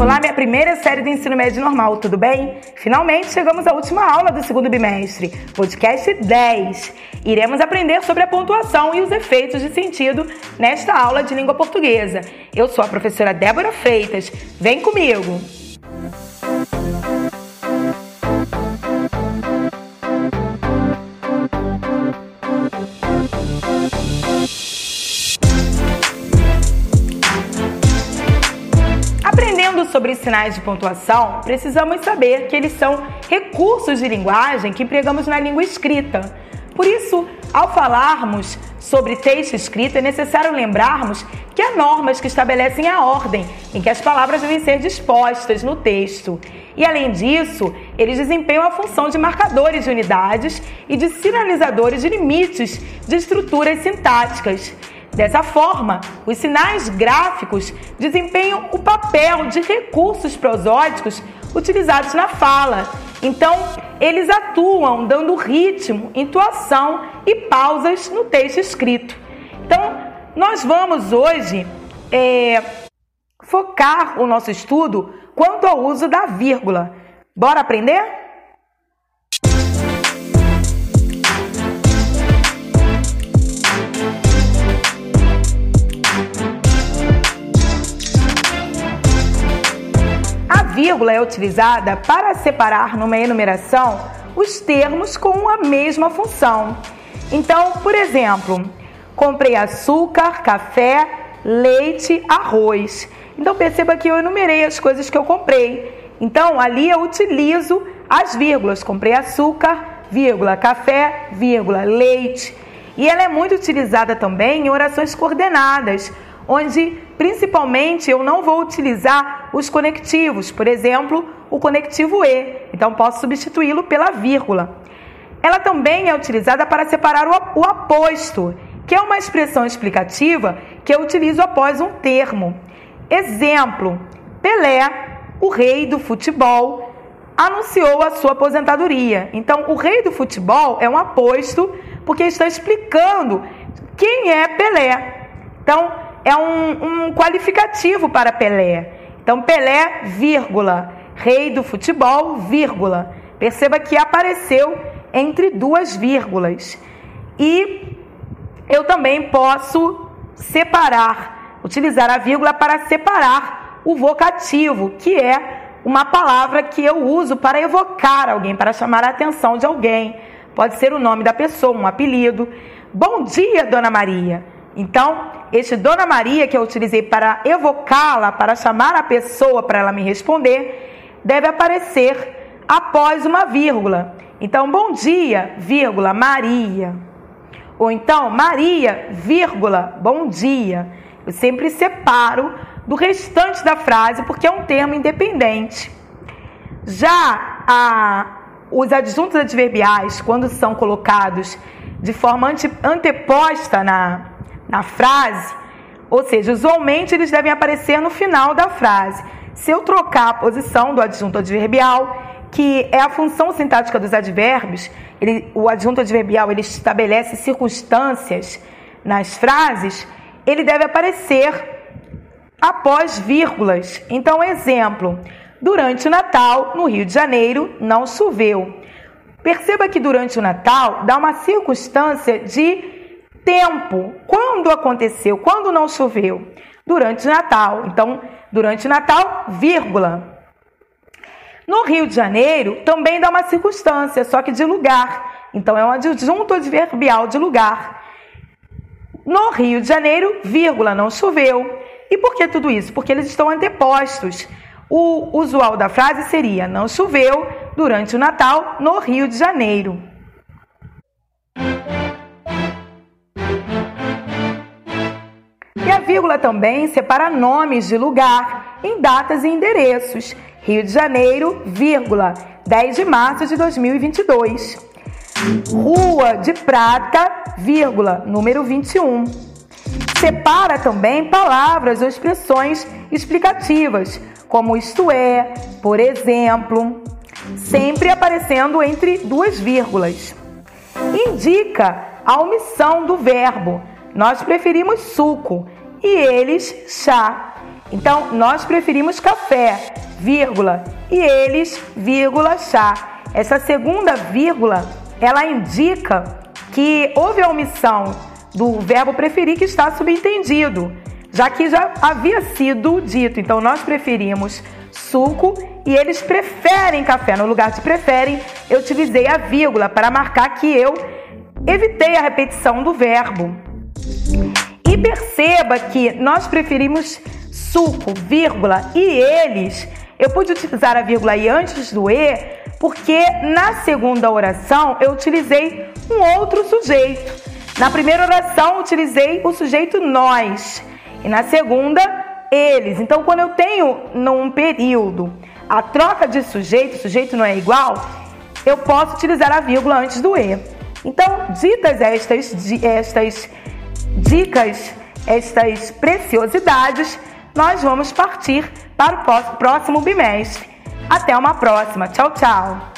Olá, minha primeira série do ensino médio normal, tudo bem? Finalmente chegamos à última aula do segundo bimestre, podcast 10. Iremos aprender sobre a pontuação e os efeitos de sentido nesta aula de língua portuguesa. Eu sou a professora Débora Freitas. Vem comigo! Sobre sinais de pontuação, precisamos saber que eles são recursos de linguagem que empregamos na língua escrita. Por isso, ao falarmos sobre texto escrito, é necessário lembrarmos que há normas que estabelecem a ordem em que as palavras devem ser dispostas no texto. E além disso, eles desempenham a função de marcadores de unidades e de sinalizadores de limites de estruturas sintáticas. Dessa forma, os sinais gráficos desempenham o papel de recursos prosódicos utilizados na fala. Então, eles atuam dando ritmo, intuação e pausas no texto escrito. Então, nós vamos hoje é, focar o nosso estudo quanto ao uso da vírgula. Bora aprender? Vírgula é utilizada para separar numa enumeração os termos com a mesma função. Então, por exemplo, comprei açúcar, café, leite, arroz. Então perceba que eu enumerei as coisas que eu comprei. Então ali eu utilizo as vírgulas. Comprei açúcar, vírgula, café, vírgula, leite. E ela é muito utilizada também em orações coordenadas, onde principalmente eu não vou utilizar os conectivos, por exemplo, o conectivo e, então posso substituí-lo pela vírgula. Ela também é utilizada para separar o aposto, que é uma expressão explicativa que eu utilizo após um termo. Exemplo: Pelé, o rei do futebol, anunciou a sua aposentadoria. Então, o rei do futebol é um aposto porque está explicando quem é Pelé. Então, é um, um qualificativo para Pelé. Então, Pelé, vírgula, rei do futebol, vírgula. Perceba que apareceu entre duas vírgulas. E eu também posso separar, utilizar a vírgula para separar o vocativo, que é uma palavra que eu uso para evocar alguém, para chamar a atenção de alguém. Pode ser o nome da pessoa, um apelido. Bom dia, Dona Maria. Então, este Dona Maria que eu utilizei para evocá-la, para chamar a pessoa para ela me responder, deve aparecer após uma vírgula. Então, bom dia, vírgula, Maria. Ou então, Maria, vírgula, bom dia. Eu sempre separo do restante da frase porque é um termo independente. Já a, os adjuntos adverbiais, quando são colocados de forma ante, anteposta na, na frase, ou seja, usualmente eles devem aparecer no final da frase. Se eu trocar a posição do adjunto adverbial, que é a função sintática dos advérbios, ele, o adjunto adverbial ele estabelece circunstâncias nas frases, ele deve aparecer após vírgulas. Então, exemplo: durante o Natal, no Rio de Janeiro, não choveu. Perceba que durante o Natal dá uma circunstância de tempo. Quando aconteceu? Quando não choveu? Durante o Natal. Então, durante o Natal, vírgula. No Rio de Janeiro, também dá uma circunstância, só que de lugar. Então, é um adjunto adverbial de lugar. No Rio de Janeiro, vírgula, não choveu. E por que tudo isso? Porque eles estão antepostos. O usual da frase seria: não choveu durante o Natal no Rio de Janeiro. Vírgula também separa nomes de lugar em datas e endereços. Rio de Janeiro, vírgula, 10 de março de 2022. Rua de Prata, vírgula, número 21. Separa também palavras ou expressões explicativas, como isto é, por exemplo, sempre aparecendo entre duas vírgulas. Indica a omissão do verbo, nós preferimos suco e eles chá. Então, nós preferimos café. vírgula, e eles, vírgula, chá. Essa segunda vírgula, ela indica que houve a omissão do verbo preferir que está subentendido, já que já havia sido dito. Então nós preferimos suco e eles preferem café. No lugar de preferem, eu utilizei a vírgula para marcar que eu evitei a repetição do verbo. E perceba que nós preferimos suco, vírgula, e eles. Eu pude utilizar a vírgula aí antes do e, porque na segunda oração eu utilizei um outro sujeito. Na primeira oração utilizei o sujeito nós e na segunda eles. Então, quando eu tenho num período a troca de sujeito, sujeito não é igual, eu posso utilizar a vírgula antes do e. Então, ditas estas, estas dicas, estas preciosidades, nós vamos partir para o próximo bimestre. Até uma próxima. Tchau, tchau.